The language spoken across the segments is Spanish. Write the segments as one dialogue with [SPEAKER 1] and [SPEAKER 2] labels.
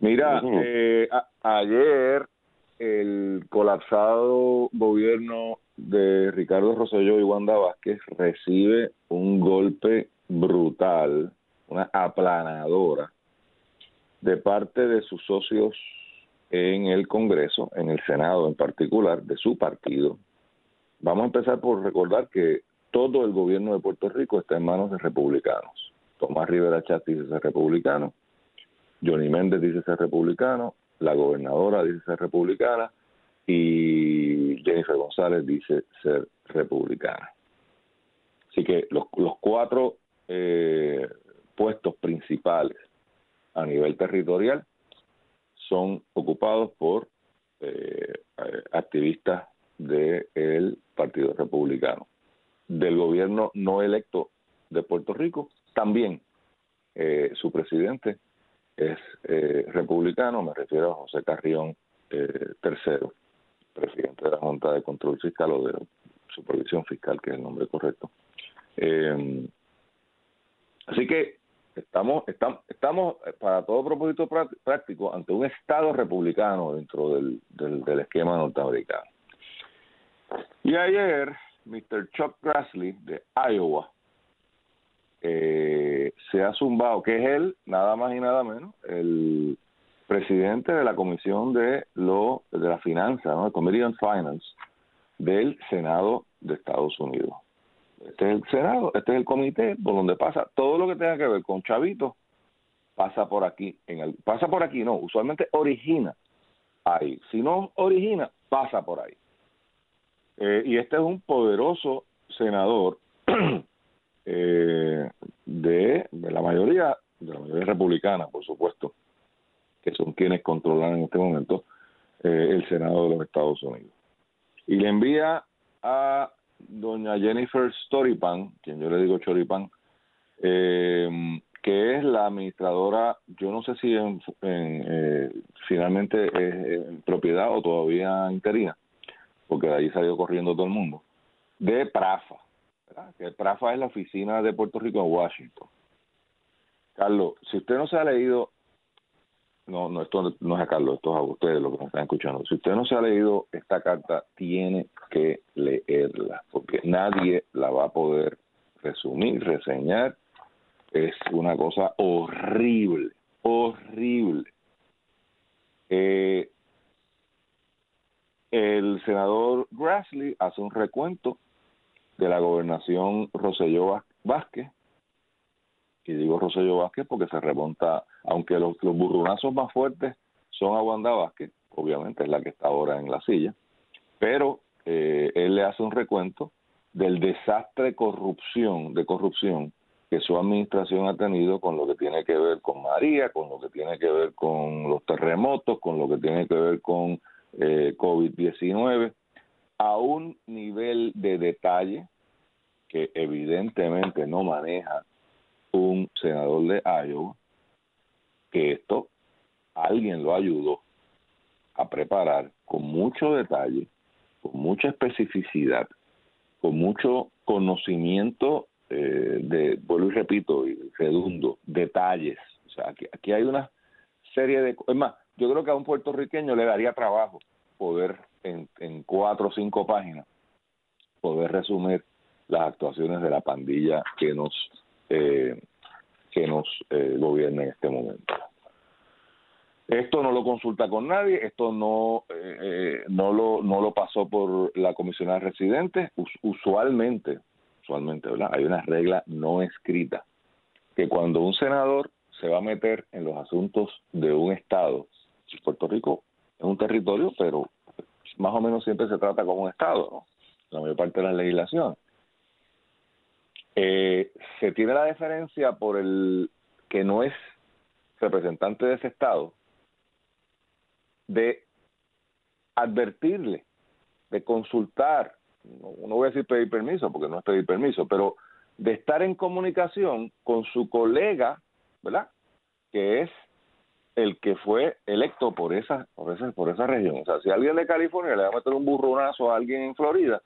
[SPEAKER 1] Mira, eh, ayer el colapsado gobierno de Ricardo Rosselló y Wanda Vázquez recibe un golpe brutal, una aplanadora de parte de sus socios en el Congreso, en el Senado en particular, de su partido. Vamos a empezar por recordar que todo el gobierno de Puerto Rico está en manos de republicanos. Tomás Rivera dice ser republicano, Johnny Méndez dice ser republicano, la gobernadora dice ser republicana y Jennifer González dice ser republicana. Así que los, cuatro eh, puestos principales a nivel territorial son ocupados por eh, eh, activistas del Partido Republicano. Del gobierno no electo de Puerto Rico, también eh, su presidente es eh, republicano, me refiero a José Carrión eh, III, presidente de la Junta de Control Fiscal o de Supervisión Fiscal, que es el nombre correcto. Eh, así que estamos, estamos, estamos eh, para todo propósito prá- práctico ante un Estado republicano dentro del, del esquema norteamericano. Y ayer, Mr. Chuck Grassley de Iowa eh, se ha zumbado, que es él, nada más y nada menos, el presidente de la Comisión de lo de la Finanza, ¿no? el Committee on Finance del Senado de Estados Unidos. Este es el Senado, este es el comité por donde pasa todo lo que tenga que ver con chavitos pasa por aquí, en el, pasa por aquí, no, usualmente origina ahí. Si no origina, pasa por ahí. Eh, y este es un poderoso senador eh, de, la mayoría, de la mayoría republicana, por supuesto, que son quienes controlan en este momento eh, el Senado de los Estados Unidos. Y le envía a doña Jennifer Storypan, quien yo le digo Choripan, eh, que es la administradora, yo no sé si en, en, eh, finalmente es en propiedad o todavía interina, porque de ahí salió corriendo todo el mundo, de PRAFA. ¿Verdad? Que PRAFA es la oficina de Puerto Rico en Washington. Carlos, si usted no se ha leído, no, no, esto no es a Carlos, esto es a ustedes lo que nos están escuchando. Si usted no se ha leído esta carta, tiene que leerla, porque nadie la va a poder resumir, reseñar. Es una cosa horrible, horrible. Eh, el senador Grassley hace un recuento de la gobernación Roselló Vázquez, y digo Roselló Vázquez porque se remonta, aunque los, los burrunazos más fuertes son a Wanda Vázquez, obviamente es la que está ahora en la silla, pero eh, él le hace un recuento del desastre corrupción, de corrupción que su administración ha tenido con lo que tiene que ver con María, con lo que tiene que ver con los terremotos, con lo que tiene que ver con eh, COVID-19, a un nivel de detalle que evidentemente no maneja un senador de Iowa, que esto alguien lo ayudó a preparar con mucho detalle, con mucha especificidad, con mucho conocimiento eh, de, vuelvo y repito, y redundo, detalles. O sea, aquí, aquí hay una serie de... Es más, yo creo que a un puertorriqueño le daría trabajo poder en, en cuatro o cinco páginas poder resumir las actuaciones de la pandilla que nos eh, que nos eh, gobierna en este momento. Esto no lo consulta con nadie, esto no, eh, eh, no, lo, no lo pasó por la comisionada residente. usualmente, usualmente, ¿verdad? Hay una regla no escrita que cuando un senador se va a meter en los asuntos de un estado, Puerto Rico es un territorio, pero más o menos siempre se trata como un estado. La mayor parte de la legislación. Eh, se tiene la diferencia por el que no es representante de ese estado de advertirle, de consultar, no, voy a decir pedir permiso porque no es pedir permiso, pero de estar en comunicación con su colega, ¿verdad? Que es el que fue electo por esa, por esa, por esa región. O sea, si alguien de California le va a meter un burronazo a alguien en Florida,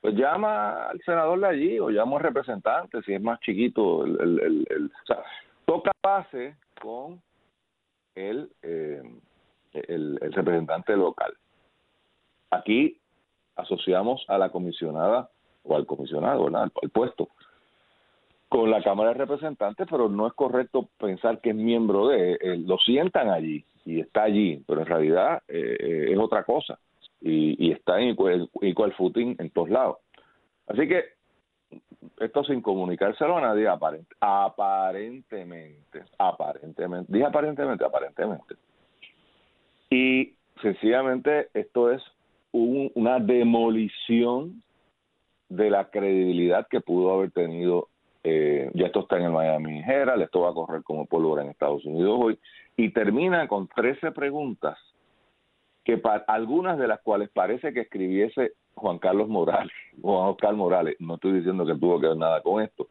[SPEAKER 1] pues llama al senador de allí o llama al representante, si es más chiquito. El, el, el, o sea, toca base con el, eh, el, el representante local. Aquí asociamos a la comisionada o al comisionado, ¿verdad? al puesto, con la Cámara de Representantes, pero no es correcto pensar que es miembro de, eh, lo sientan allí y está allí, pero en realidad eh, eh, es otra cosa y, está en equal, footing en todos lados. Así que esto sin comunicárselo a nadie aparentemente, aparentemente, dije aparentemente, aparentemente. Y sencillamente esto es una demolición de la credibilidad que pudo haber tenido eh, ya esto está en el Miami Herald, esto va a correr como pólvora en Estados Unidos hoy, y termina con 13 preguntas, que para, algunas de las cuales parece que escribiese Juan Carlos Morales, Juan Oscar Morales, no estoy diciendo que tuvo que ver nada con esto,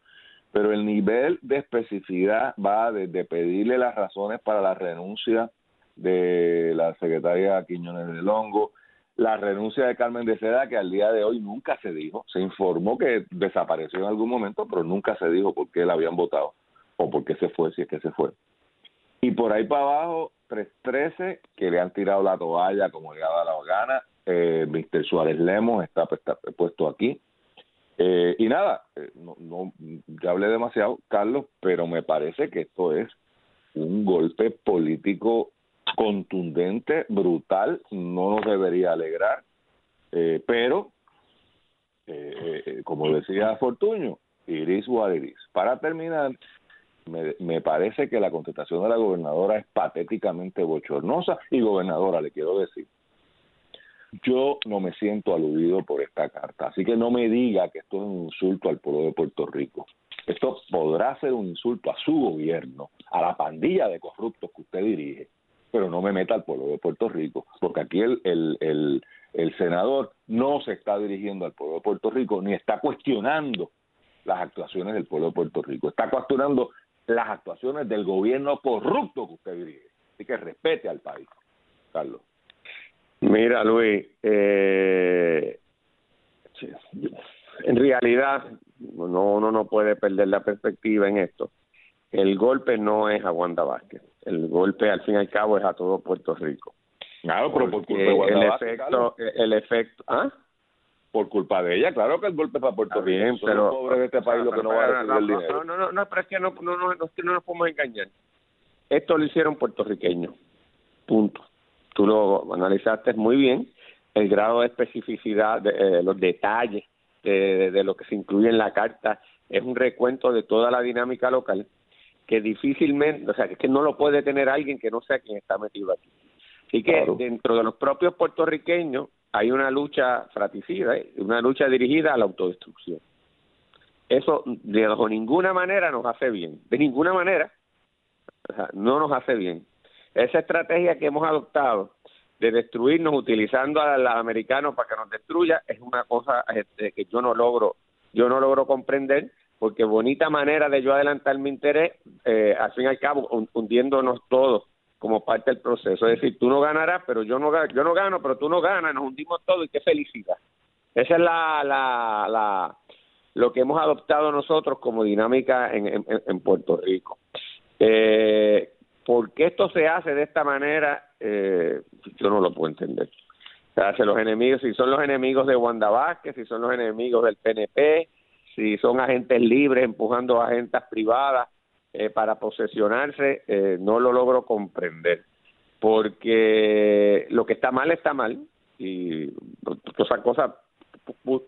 [SPEAKER 1] pero el nivel de especificidad va desde pedirle las razones para la renuncia de la secretaria Quiñones de Longo, la renuncia de Carmen de Seda, que al día de hoy nunca se dijo, se informó que desapareció en algún momento, pero nunca se dijo por qué la habían votado o por qué se fue, si es que se fue. Y por ahí para abajo, 313, que le han tirado la toalla como le ha la gana. Eh, Mr. Suárez Lemos está, puesto aquí. Eh, y nada, eh, no, no, ya hablé demasiado, Carlos, pero me parece que esto es un golpe político contundente, brutal, no nos debería alegrar, eh, pero, eh, eh, como decía Fortuño, iris what iris. Para terminar, me, me, parece que la contestación de la gobernadora es patéticamente bochornosa. Y gobernadora, le quiero decir, yo no me siento aludido por esta carta, así que no me diga que esto es un insulto al pueblo de Puerto Rico. Esto podrá ser un insulto a su gobierno, a la pandilla de corruptos que usted dirige, pero no me meta al pueblo de Puerto Rico, porque aquí el, el, el, senador no se está dirigiendo al pueblo de Puerto Rico ni está cuestionando las actuaciones del pueblo de Puerto Rico, está cuestionando las actuaciones del gobierno corrupto que usted dirige. Así que respete al país, Carlos.
[SPEAKER 2] Mira, Luis, eh, en realidad no, uno no puede perder la perspectiva en esto. El golpe no es a Wanda Vázquez el golpe al fin y al cabo es a todo Puerto Rico.
[SPEAKER 1] Claro, pero por culpa de el
[SPEAKER 2] efecto, el efecto, ¿ah?
[SPEAKER 1] Por culpa de ella, claro que el golpe para Puerto Rico. Pero pobres de este país lo que no, va a recibir el dinero.
[SPEAKER 2] No, no, no, pero es que no, no, no, no, no nos podemos engañar. Esto lo hicieron puertorriqueños. Punto. Tú lo analizaste muy bien. El grado de especificidad, de, eh, los detalles de, de lo que se incluye en la carta es un recuento de toda la dinámica local que difícilmente, o sea, que no lo puede tener alguien que no sea quien está metido aquí. Así que dentro de los propios puertorriqueños hay una lucha fratricida, ¿eh? una lucha dirigida a la autodestrucción. Eso de ninguna manera nos hace bien, de ninguna manera, o sea, no nos hace bien. Esa estrategia que hemos adoptado de destruirnos utilizando a los americanos para que nos destruya es una cosa este, que yo no logro, yo no logro comprender porque bonita manera de yo adelantar mi interés, eh, al fin y al cabo, hundiéndonos todos como parte del proceso. Es decir, tú no ganarás, pero yo no, yo no gano, pero tú no ganas, nos hundimos todos y qué felicidad. Esa es la, la, la, lo que hemos adoptado nosotros como dinámica en, en, Puerto Rico. Eh, ¿Por qué esto se hace de esta manera? Eh, yo no lo puedo entender. O sea, los enemigos, si son los enemigos de Wanda Vázquez, si son los enemigos del PNP, si son agentes libres empujando a agentes privadas eh, para posesionarse, eh, no lo logro comprender. porque lo que está mal está mal y esas cosas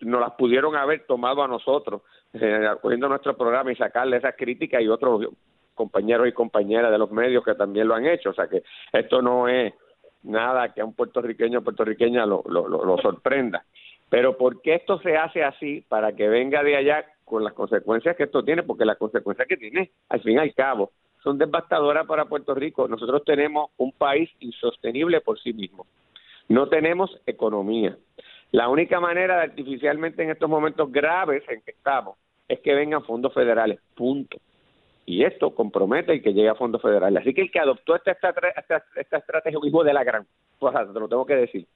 [SPEAKER 2] no las pudieron haber tomado a nosotros, eh, cogiendo nuestro programa y sacarle esas críticas y otros compañeros y compañeras de los medios que también lo han hecho. O sea que esto no es nada que a un puertorriqueño o puertorriqueña lo, lo, lo, sorprenda. Pero ¿por qué esto se hace así? Para que venga de allá con las consecuencias que esto tiene, porque las consecuencias que tiene, al fin y al cabo, son devastadoras para Puerto Rico. Nosotros tenemos un país insostenible por sí mismo. No tenemos economía. La única manera de artificialmente en estos momentos graves en que estamos es que vengan fondos federales, punto. Y esto compromete y que llegue a fondos federales. Así que el que adoptó esta, esta, esta, estrategia es un hijo de la gran. Pues te lo tengo que decir.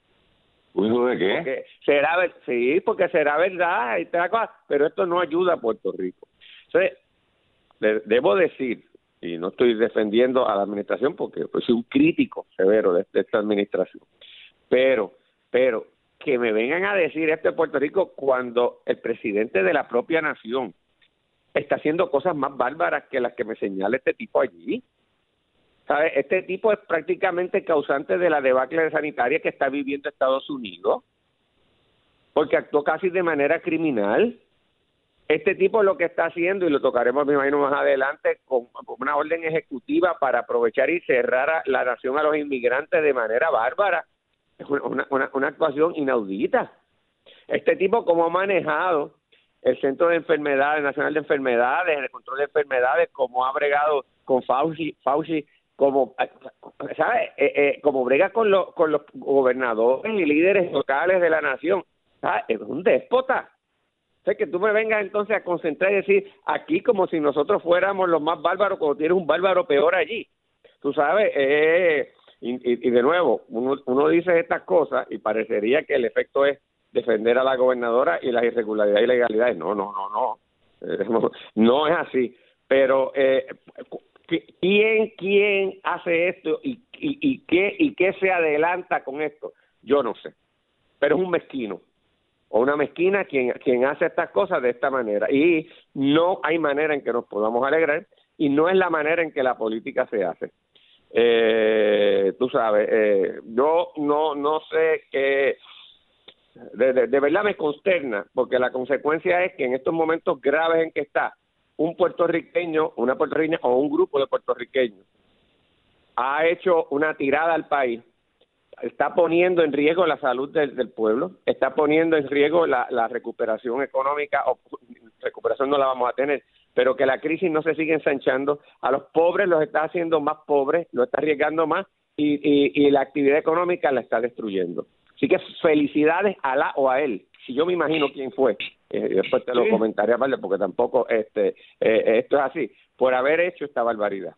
[SPEAKER 1] ¿Un hijo de?
[SPEAKER 2] Porque será, sí, porque será verdad, pero esto no ayuda a Puerto Rico. Entonces, debo decir, y no estoy defendiendo a la administración porque pues, soy un crítico severo de, de esta administración, pero, pero que me vengan a decir esto de Puerto Rico cuando el presidente de la propia nación está haciendo cosas más bárbaras que las que me señala este tipo allí. ¿Sabe? Este tipo es prácticamente causante de la debacle sanitaria que está viviendo Estados Unidos, porque actuó casi de manera criminal. Este tipo lo que está haciendo, y lo tocaremos, me imagino, más adelante, con, una orden ejecutiva para aprovechar y cerrar la nación a los inmigrantes de manera bárbara es una, una, una actuación inaudita. Este tipo, como ha manejado el Centro de Enfermedades, Nacional de Enfermedades, el control de enfermedades, como ha bregado con Fauci, Fauci como, ¿sabes? Eh, eh, como brega con, los con los gobernadores y líderes locales de la nación. Es un déspota. O sea, que tú me vengas entonces a concentrar y decir aquí como si nosotros fuéramos los más bárbaros, cuando tienes un bárbaro peor allí. Tú sabes, eh, y, de nuevo, uno, dice estas cosas y parecería que el efecto es defender a la gobernadora y las irregularidades y ilegalidades. No, no, no, no. No es así. Pero, eh, ¿quién, ¿quién hace esto y, y, y, qué, y qué se adelanta con esto? Yo no sé. Pero es un mezquino o una mezquina quien, hace estas cosas de esta manera. Y no hay manera en que nos podamos alegrar y no es la manera en que la política se hace eh, tú sabes, eh, yo no, no sé qué, de, verdad me consterna, porque la consecuencia es que en estos momentos graves en que está un puertorriqueño, una puertorriqueña o un grupo de puertorriqueños ha hecho una tirada al país, está poniendo en riesgo la salud del, pueblo, está poniendo en riesgo la, recuperación económica, o recuperación no la vamos a tener, pero que la crisis no se sigue ensanchando, a los pobres los está haciendo más pobres, lo está arriesgando más y, y, la actividad económica la está destruyendo. Así que felicidades a la o a él. Si yo me imagino quién fue, eh, después te lo comentaré aparte porque tampoco este eh, esto es así, por haber hecho esta barbaridad.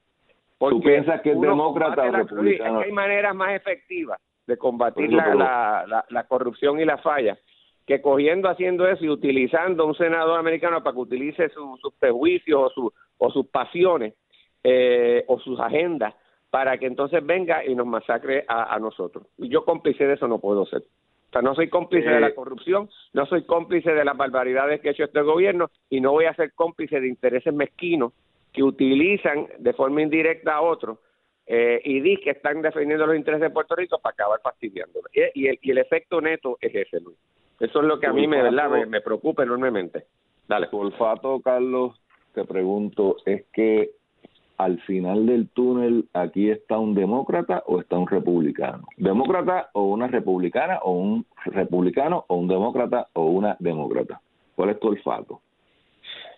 [SPEAKER 1] ¿Tú piensas que es demócrata o republicano?
[SPEAKER 2] hay maneras más efectivas de combatir la, la, la corrupción y la falla que cogiendo, haciendo eso y utilizando a un senador americano para que utilice sus prejuicios o, o sus pasiones eh, o sus agendas para que entonces venga y nos masacre a, nosotros. Y yo cómplice de eso no puedo ser. O sea, no soy cómplice de la eh. corrupción, no soy cómplice de las barbaridades que ha hecho este gobierno y no voy a ser cómplice de intereses mezquinos que utilizan de forma indirecta a otros eh, y di que están defendiendo los intereses de Puerto Rico para acabar fastidiándolo. Y, el, y el efecto neto es ese, Luis. Eso es lo que a mí me, ¿verdad? me, preocupa enormemente. Dale.
[SPEAKER 1] olfato, Carlos, te pregunto, ¿es que al final del túnel aquí está un demócrata o está un republicano? ¿Demócrata o una republicana o un republicano o un demócrata o una demócrata? ¿Cuál es tu olfato?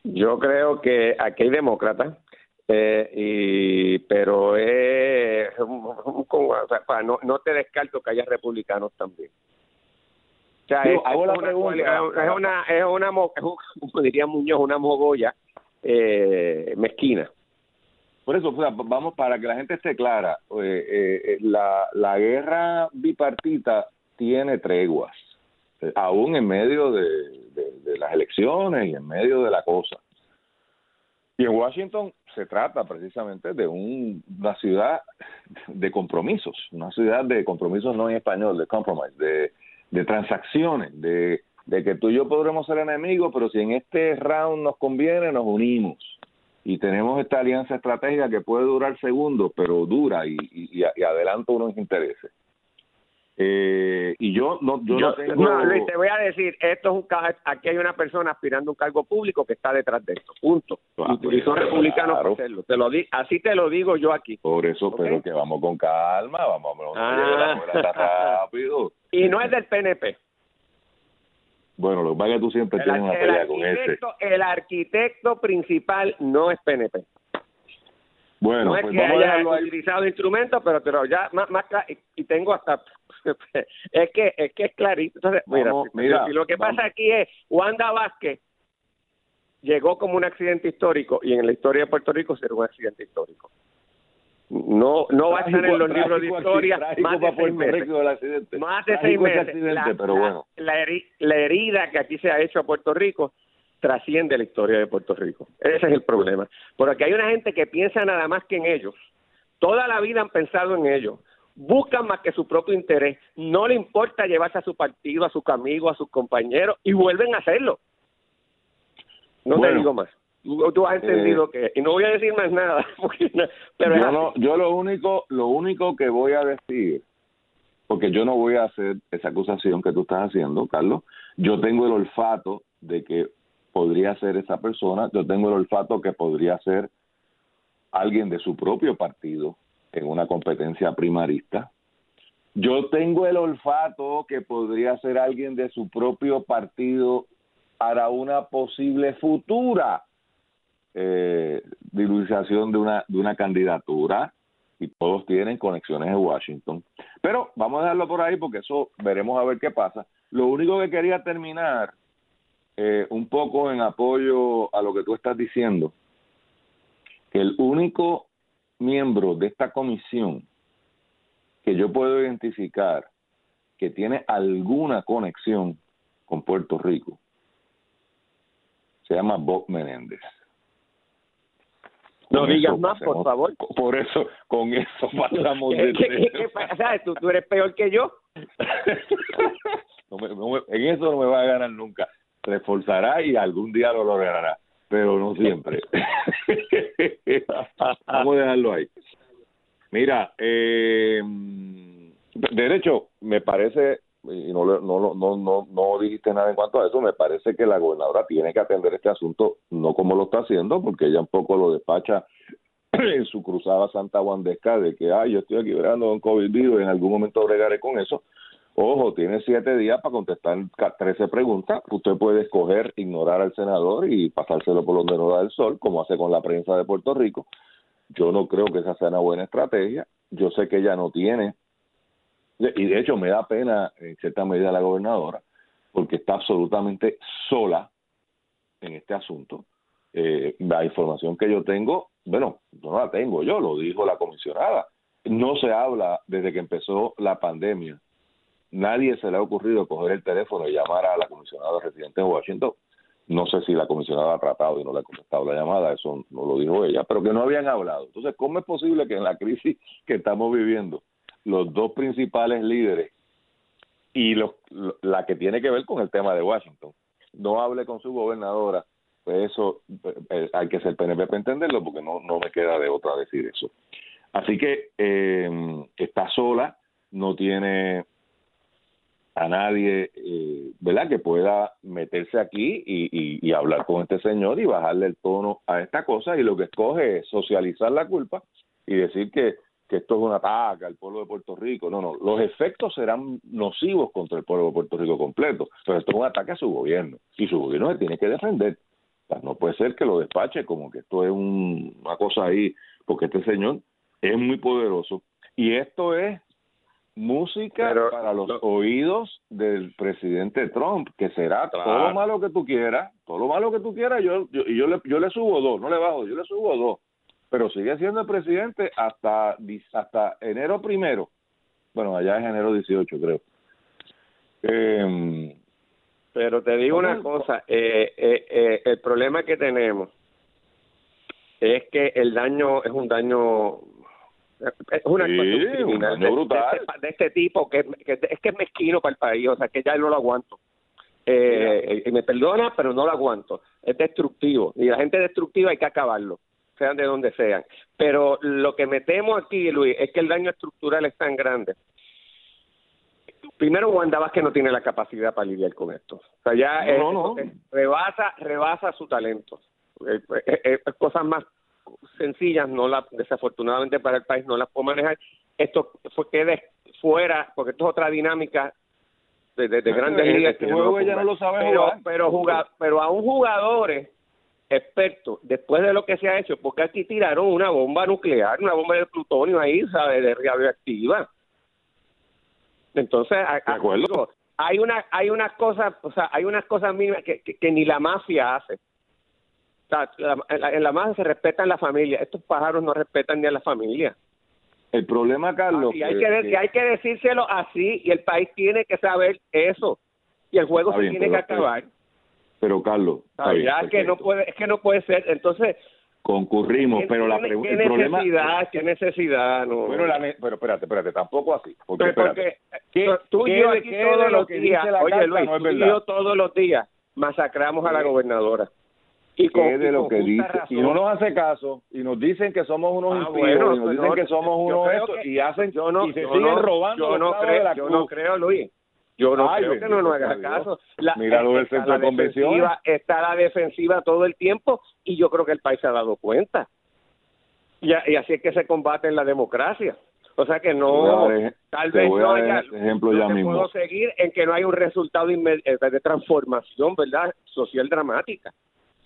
[SPEAKER 2] Yo creo que aquí hay demócratas, eh, y pero es, no, no te descarto que haya republicanos también es, una, es una, como diría Muñoz, una mogolla eh, mezquina.
[SPEAKER 1] Por eso, vamos, para que la gente esté clara, eh, eh, la, la guerra bipartita tiene treguas, aún en medio de, las elecciones y en medio de la cosa. Y en Washington se trata precisamente de una ciudad de compromisos, una ciudad de compromisos no en español, de compromise, de, de transacciones, de, de que tú y yo podremos ser enemigos, pero si en este round nos conviene, nos unimos. Y tenemos esta alianza estratégica que puede durar segundos, pero dura y, y, y adelanta unos intereses. Eh, y yo no, yo, no tengo...
[SPEAKER 2] No, Luis, te voy a decir, esto es un aquí hay una persona aspirando a un cargo público que está detrás de esto, punto. Ah, y son republicanos hacerlo. Te lo di, así te lo digo yo aquí.
[SPEAKER 1] Por eso, pero que vamos con calma, vamos, vamos ah. rápido.
[SPEAKER 2] Y no es del PNP.
[SPEAKER 1] Bueno, lo que pasa es que tú siempre tienes una pelea con ese.
[SPEAKER 2] El arquitecto principal no es PNP.
[SPEAKER 1] Bueno,
[SPEAKER 2] no es
[SPEAKER 1] pues
[SPEAKER 2] que haya utilizado instrumentos, pero, pero ya más, más y tengo hasta es que es que es clarito. Entonces, mira, lo que pasa aquí es Wanda Vázquez llegó como un accidente histórico y en la historia de Puerto Rico será un accidente histórico. No no va a estar en los libros de historia más de seis meses. Más de seis meses. La, pero bueno. la, herida que aquí se ha hecho a Puerto Rico trasciende la historia de Puerto Rico. Ese es el problema. Porque hay una gente que piensa nada más que en ellos. Toda la vida han pensado en ellos buscan más que su propio interés, no le importa llevarse a su partido, a sus amigos, a sus compañeros y vuelven a hacerlo. No te digo más. Tú, has entendido eh, que y no voy a decir más nada, pero
[SPEAKER 1] yo, yo lo único lo único que voy a decir porque yo no voy a hacer esa acusación que tú estás haciendo, Carlos. Yo tengo el olfato de que podría ser esa persona, yo tengo el olfato que podría ser alguien de su propio partido, en una competencia primarista. Yo tengo el olfato que podría ser alguien de su propio partido para una posible futura eh, de una, de una candidatura y todos tienen conexiones en Washington. Pero vamos a dejarlo por ahí porque eso veremos a ver qué pasa. Lo único que quería terminar eh, un poco en apoyo a lo que tú estás diciendo, que el único miembro de esta comisión que yo puedo identificar que tiene alguna conexión con Puerto Rico se llama Bob Menéndez.
[SPEAKER 2] No digas más, por favor.
[SPEAKER 1] Por eso, con eso pasamos
[SPEAKER 2] de ¿Qué, qué, pasa? ¿Tú, ¿Tú, eres peor que yo.
[SPEAKER 1] en eso no me va a ganar nunca. Se esforzará y algún día lo logrará pero no siempre. Vamos a dejarlo ahí. Mira, eh, derecho, me parece, y no, no, no, no, no dijiste nada en cuanto a eso, me parece que la gobernadora tiene que atender este asunto, no como lo está haciendo, porque ella un poco lo despacha en su cruzada santa Wandesca de que, ay, yo estoy aquí verando un COVID y en algún momento bregaré con eso, Ojo, tiene siete días para contestar 13 preguntas. Usted puede escoger ignorar al senador y pasárselo por donde no da el sol, como hace con la prensa de Puerto Rico. Yo no creo que esa sea una buena estrategia. Yo sé que ella no tiene, y de hecho me da pena en cierta medida la gobernadora, porque está absolutamente sola en este asunto. Eh, la información que yo tengo, bueno, no la tengo yo, lo dijo la comisionada. No se habla desde que empezó la pandemia nadie se le ha ocurrido coger el teléfono y llamar a la comisionada residente de Washington. No sé si la comisionada ha tratado y no le ha contestado la llamada, eso no lo dijo ella, pero que no habían hablado. Entonces, ¿cómo es posible que en la crisis que estamos viviendo, los dos principales líderes y los, la que tiene que ver con el tema de Washington, no hable con su gobernadora? Pues eso eh, eh, hay que ser PNP para entenderlo, porque no, no me queda de otra decir eso. Así que eh, está sola, no tiene a nadie, eh, ¿verdad?, que pueda meterse aquí y, y, hablar con este señor y bajarle el tono a esta cosa y lo que escoge es socializar la culpa y decir que, que esto es un ataque al pueblo de Puerto Rico. No, no, los efectos serán nocivos contra el pueblo de Puerto Rico completo, pero esto es un ataque a su gobierno y su gobierno se tiene que defender. no puede ser que lo despache como que esto es una cosa ahí, porque este señor es muy poderoso y esto es música para los oídos del presidente Trump, que será todo lo malo que tú quieras, todo lo malo que tú quieras, yo, yo, yo, le, yo le subo dos, no le bajo, yo le subo dos, pero sigue siendo el presidente hasta, hasta enero primero, bueno, allá es enero 18 creo.
[SPEAKER 2] Em, pero te digo una cosa, eh, eh, eh, el problema que tenemos es que el daño es un daño es una actuación criminal de, este, de, este, tipo que, es que es mezquino para el país, o sea que ya no lo aguanto. Eh, y me perdona, pero no lo aguanto. Es destructivo y la gente destructiva hay que acabarlo. Sean de donde sean. Pero lo que me temo aquí, Luis, es que el daño estructural es tan grande. Primero, Wanda que no tiene la capacidad para lidiar con esto. O sea, ya rebasa, rebasa su talento. Eh, eh, eh, cosas más sencillas, no la, desafortunadamente para el país no las puedo manejar. Esto fue quede fuera, porque esto es otra dinámica de, de, grandes ligas.
[SPEAKER 1] Este juego ella no lo sabe
[SPEAKER 2] pero,
[SPEAKER 1] jugar.
[SPEAKER 2] Pero, jugar, pero a un jugadores expertos, después de lo que se ha hecho, porque aquí tiraron una bomba nuclear, una bomba de plutonio ahí, ¿sabes? De radioactiva. Entonces, hay una hay unas cosas, o sea, hay unas cosas mínimas que, que, ni la mafia hace. en, la, mafia se respetan la familia. Estos pájaros no respetan ni a la familia.
[SPEAKER 1] El problema, Carlos.
[SPEAKER 2] y hay que, hay que decírselo así y el país tiene que saber eso. Y el juego se tiene que acabar.
[SPEAKER 1] Pero, Carlos.
[SPEAKER 2] es que no puede, es que no puede ser. Entonces,
[SPEAKER 1] concurrimos, pero la pregunta
[SPEAKER 2] ¿qué necesidad, qué necesidad, no.
[SPEAKER 1] Bueno, pero espérate, espérate, tampoco así, porque,
[SPEAKER 2] porque tú y yo aquí todos los días, oye Luis, tú y yo todos los días masacramos a la gobernadora.
[SPEAKER 1] Y con, de lo que dice y no nos hace caso y nos dicen que somos unos ah, impíos y nos dicen que somos unos estos y hacen
[SPEAKER 2] yo no,
[SPEAKER 1] y se siguen robando
[SPEAKER 2] yo no creo, yo no creo Luis yo no creo que no nos haga caso.
[SPEAKER 1] La, Mira lo del centro de convención.
[SPEAKER 2] Está la defensiva todo el tiempo y yo creo que el país se ha dado cuenta. Y, y así es que se combate en la democracia. O sea que no, tal vez no haya,
[SPEAKER 1] ejemplo ya mismo.
[SPEAKER 2] puedo seguir en que no hay un resultado eh, de transformación, ¿verdad? Social dramática,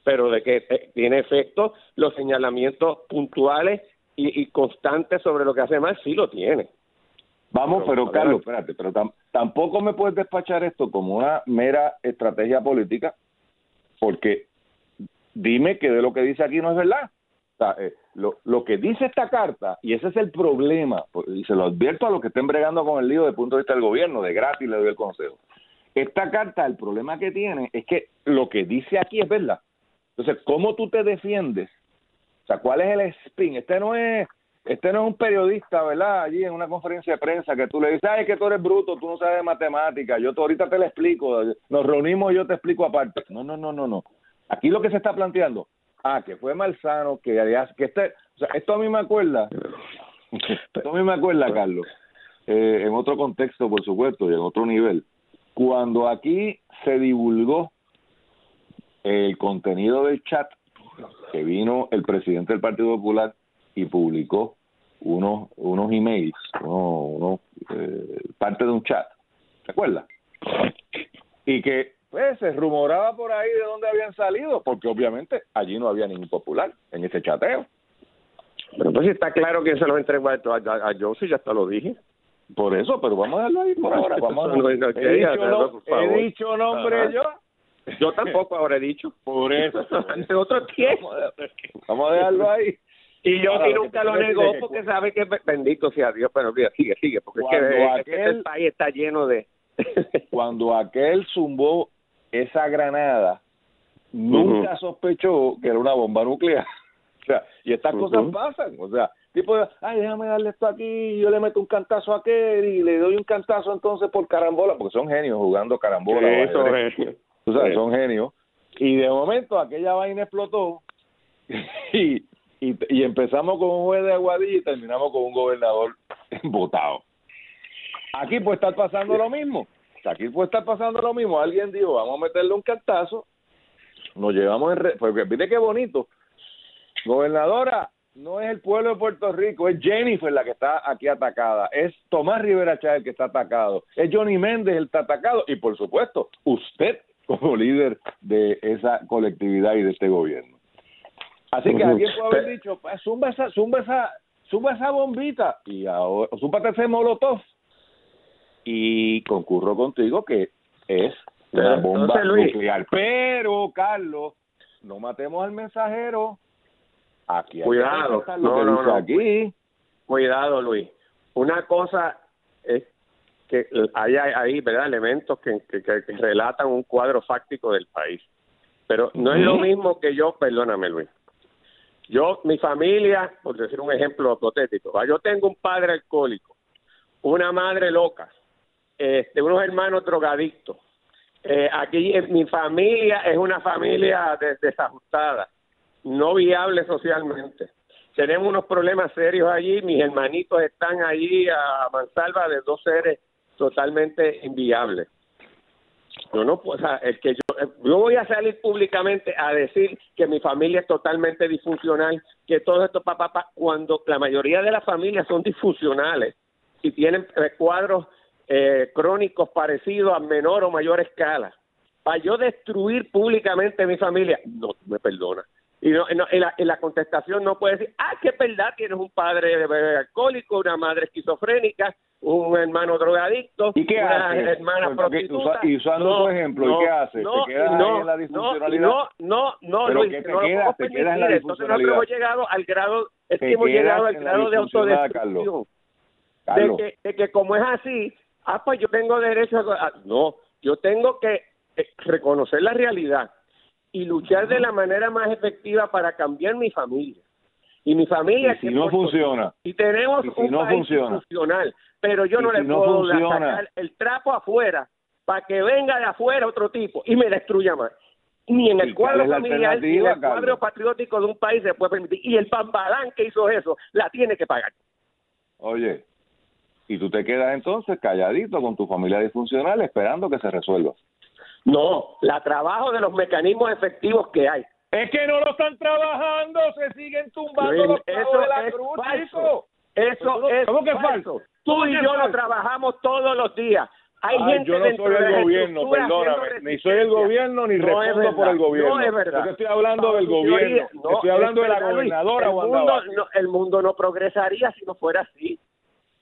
[SPEAKER 2] pero de que eh, tiene efecto los señalamientos puntuales y, y constantes sobre lo que hace mal, sí lo tiene.
[SPEAKER 1] Vamos, pero, Carlos, espérate, pero tampoco me puedes despachar esto como una mera estrategia política, porque dime que de lo que dice aquí no es verdad. O sea, eh, lo, lo que dice esta carta, y ese es el problema, pues, y se lo advierto a los que estén bregando con el lío desde el punto de vista del gobierno, de gratis le doy el consejo. Esta carta, el problema que tiene es que lo que dice aquí es verdad. Entonces, ¿cómo tú te defiendes? O sea, ¿cuál es el spin? Este no es este no es un periodista, ¿verdad? Allí en una conferencia de prensa que tú le dices, ay, que tú eres bruto, tú no sabes de matemáticas, yo ahorita te lo explico, nos reunimos y yo te explico aparte. No, no, no, no, no. Aquí lo que se está planteando, ah, que fue Malsano, que, que este, o sea, esto a mí me acuerda, esto a mí me acuerda, Carlos, eh, en otro contexto, por supuesto, y en otro nivel, cuando aquí se divulgó el contenido del chat que vino el presidente del Partido Popular y publicó unos unos emails, uno, eh, parte de un chat, ¿se acuerda? Y que pues se rumoraba por ahí de dónde habían salido, porque obviamente allí no había ningún popular en ese chateo.
[SPEAKER 2] Pero pues está claro que se los entregó a, a, a Josie, ya hasta lo dije.
[SPEAKER 1] Por eso, pero vamos a darlo ahí por ahora. Vamos a he, dicho, he dicho nombre yo.
[SPEAKER 2] Yo tampoco ahora he dicho.
[SPEAKER 1] Por eso.
[SPEAKER 2] Ante otro tiempo.
[SPEAKER 1] Vamos a dejarlo ahí.
[SPEAKER 2] Y yo sí nunca lo negó porque sabe que bendito sea Dios, pero mira, sigue, sigue, porque es que, el país está lleno de...
[SPEAKER 1] cuando aquel zumbó esa granada, nunca sospechó que era una bomba nuclear. O sea, y estas cosas pasan, o sea, tipo, ay, déjame darle esto aquí, yo le meto un cantazo a aquel y le doy un cantazo entonces por carambola, porque son genios jugando carambola.
[SPEAKER 2] Sí, son genios.
[SPEAKER 1] O sea, son genios. Y de momento aquella vaina explotó y y, empezamos con un juez de Aguadilla y terminamos con un gobernador votado. Aquí puede estar pasando lo mismo. Aquí puede estar pasando lo mismo. Alguien dijo, vamos a meterle un cartazo, nos llevamos en... Re porque mire qué bonito. Gobernadora, no es el pueblo de Puerto Rico, es Jennifer la que está aquí atacada, es Tomás Rivera Chávez el que está atacado, es Johnny Méndez el que está atacado y por supuesto usted como líder de esa colectividad y de este gobierno. Así que alguien puede haber dicho, pues, zumba esa, zumba esa, zumba esa bombita y ahora, zumba ese molotov. Y concurro contigo que es una bomba nuclear. Pero, Carlos, no matemos al mensajero. Aquí hay
[SPEAKER 2] Cuidado, no, no, no. Aquí. Cuidado, Luis. Una cosa es que hay ahí, ¿verdad? Elementos que, que, que, relatan un cuadro fáctico del país. Pero no es lo mismo que yo, perdóname, Luis, yo, mi familia, por decir un ejemplo hipotético, yo tengo un padre alcohólico, una madre loca, este, unos hermanos drogadictos. Eh, aquí mi familia es una familia desajustada. no viable socialmente. Tenemos unos problemas serios allí, mis hermanitos están allí a mansalva de dos seres totalmente inviables. No, o sea, es que yo, yo voy a salir públicamente a decir que mi familia es totalmente disfuncional, que todo esto papá, pa, cuando la mayoría de las familias son disfuncionales y tienen cuadros eh, crónicos parecidos a menor o mayor escala. Para yo destruir públicamente mi familia, no me perdona. Y, no, en, la, en, la, contestación no puede decir, ah, qué verdad, tienes un padre alcohólico, una madre esquizofrénica, un hermano drogadicto,
[SPEAKER 1] ¿Y qué
[SPEAKER 2] una
[SPEAKER 1] hace?
[SPEAKER 2] hermana
[SPEAKER 1] Porque,
[SPEAKER 2] prostituta.
[SPEAKER 1] y usando
[SPEAKER 2] no,
[SPEAKER 1] tu ejemplo,
[SPEAKER 2] no,
[SPEAKER 1] ¿y qué hace?
[SPEAKER 2] No,
[SPEAKER 1] ¿Te quedas
[SPEAKER 2] no,
[SPEAKER 1] ahí en la disfuncionalidad?
[SPEAKER 2] no, no, no,
[SPEAKER 1] ¿Pero
[SPEAKER 2] Luis,
[SPEAKER 1] qué te
[SPEAKER 2] no lo
[SPEAKER 1] quedas?
[SPEAKER 2] podemos
[SPEAKER 1] ¿Te quedas en la.
[SPEAKER 2] Entonces nosotros hemos llegado al grado, es que hemos llegado al grado de autodestrucción. De
[SPEAKER 1] Carlos,
[SPEAKER 2] que, de que como es así, ah, pues yo tengo derecho a... a- No, yo tengo que eh, reconocer la realidad y luchar de la manera más efectiva para cambiar mi familia. Y mi familia...
[SPEAKER 1] Y si
[SPEAKER 2] que
[SPEAKER 1] no funciona.
[SPEAKER 2] Y tenemos
[SPEAKER 1] Y si
[SPEAKER 2] un
[SPEAKER 1] no
[SPEAKER 2] país
[SPEAKER 1] funciona.
[SPEAKER 2] funcional, pero yo
[SPEAKER 1] Y
[SPEAKER 2] no
[SPEAKER 1] si
[SPEAKER 2] le
[SPEAKER 1] no
[SPEAKER 2] puedo
[SPEAKER 1] funciona.
[SPEAKER 2] sacar el trapo afuera para que venga de afuera otro tipo y me destruya más. Ni en
[SPEAKER 1] ¿Y
[SPEAKER 2] el cuadro familiar, ni en el cuadro patriótico de un país se puede permitir. Y el pambalán que hizo eso, la tiene que pagar.
[SPEAKER 1] oye, y tú te quedas entonces calladito con tu familia disfuncional esperando que se resuelva.
[SPEAKER 2] No, la trabajo de los mecanismos efectivos que hay.
[SPEAKER 1] Es que no lo están trabajando, se siguen tumbando los
[SPEAKER 2] eso
[SPEAKER 1] de la
[SPEAKER 2] es
[SPEAKER 1] cruz,
[SPEAKER 2] falso. Eso
[SPEAKER 1] ¿Cómo-
[SPEAKER 2] es
[SPEAKER 1] cómo que
[SPEAKER 2] falso. Tú
[SPEAKER 1] ¿Cómo
[SPEAKER 2] y yo lo trabajamos todos los días. Hay
[SPEAKER 1] Ay,
[SPEAKER 2] gente
[SPEAKER 1] yo no soy el gobierno, perdóname, ni soy el gobierno ni
[SPEAKER 2] No
[SPEAKER 1] respondo por el gobierno.
[SPEAKER 2] No es verdad.
[SPEAKER 1] Yo estoy hablando del gobierno,
[SPEAKER 2] no,
[SPEAKER 1] estoy hablando
[SPEAKER 2] es
[SPEAKER 1] de la gobernadora
[SPEAKER 2] el mundo, no, el mundo no progresaría si no fuera así.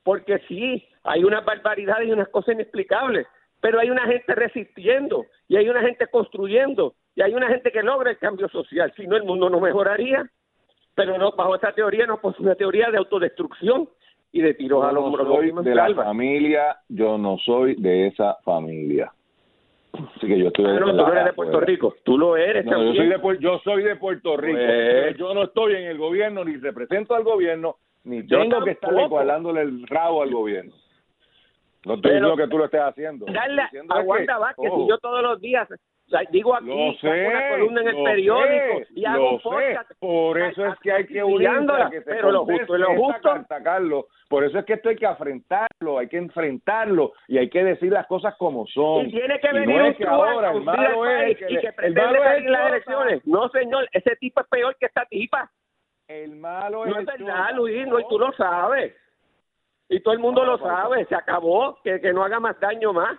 [SPEAKER 2] Porque sí, hay unas barbaridades y unas cosas inexplicables, pero hay una gente resistiendo y hay una gente construyendo y hay una gente que logra el cambio social. Si no, el mundo no mejoraría. Pero no, bajo esta teoría no pues una teoría de autodestrucción y de tiros
[SPEAKER 1] Yo
[SPEAKER 2] al
[SPEAKER 1] no
[SPEAKER 2] hombro.
[SPEAKER 1] soy de la familia, yo no soy de esa familia. Así que yo estoy
[SPEAKER 2] Ah, no, tú no eres de Puerto. Rico, tú lo eres
[SPEAKER 1] No, yo
[SPEAKER 2] también.
[SPEAKER 1] soy de Puer- yo soy de Puerto Rico.
[SPEAKER 2] Pues-
[SPEAKER 1] yo no estoy en el gobierno ni represento al gobierno ni
[SPEAKER 2] Yo
[SPEAKER 1] tengo que
[SPEAKER 2] tampoco.
[SPEAKER 1] igualándole el rabo al gobierno. No estoy diciendo que tú lo estés haciendo.
[SPEAKER 2] Darle
[SPEAKER 1] Estoy diciendo
[SPEAKER 2] a
[SPEAKER 1] es que-
[SPEAKER 2] Vázquez,
[SPEAKER 1] ojo,
[SPEAKER 2] y yo todos los días digo aquí,
[SPEAKER 1] Lo
[SPEAKER 2] saco una
[SPEAKER 1] sé,
[SPEAKER 2] columna en el periódico
[SPEAKER 1] sé,
[SPEAKER 2] y hago podcast.
[SPEAKER 1] sé. Por eso es que hay que unirse
[SPEAKER 2] acribillándola,
[SPEAKER 1] a que se
[SPEAKER 2] pero lo justo es lo justo.
[SPEAKER 1] carta, Carlos. Por eso es que esto hay que enfrentarlo, hay que enfrentarlo y hay que decir las cosas como son.
[SPEAKER 2] Y tiene que
[SPEAKER 1] Y
[SPEAKER 2] venir
[SPEAKER 1] no es que ahora el malo
[SPEAKER 2] al
[SPEAKER 1] es que
[SPEAKER 2] y que
[SPEAKER 1] el
[SPEAKER 2] pretende
[SPEAKER 1] es el
[SPEAKER 2] las elecciones. No, señor, ese tipo es peor que esta tipa.
[SPEAKER 1] El malo
[SPEAKER 2] No
[SPEAKER 1] es
[SPEAKER 2] es
[SPEAKER 1] el
[SPEAKER 2] verdad. Luis, no, y tú lo sabes. Y todo el mundo
[SPEAKER 1] No,
[SPEAKER 2] lo sabe, se acabó, que, que no haga más daño más.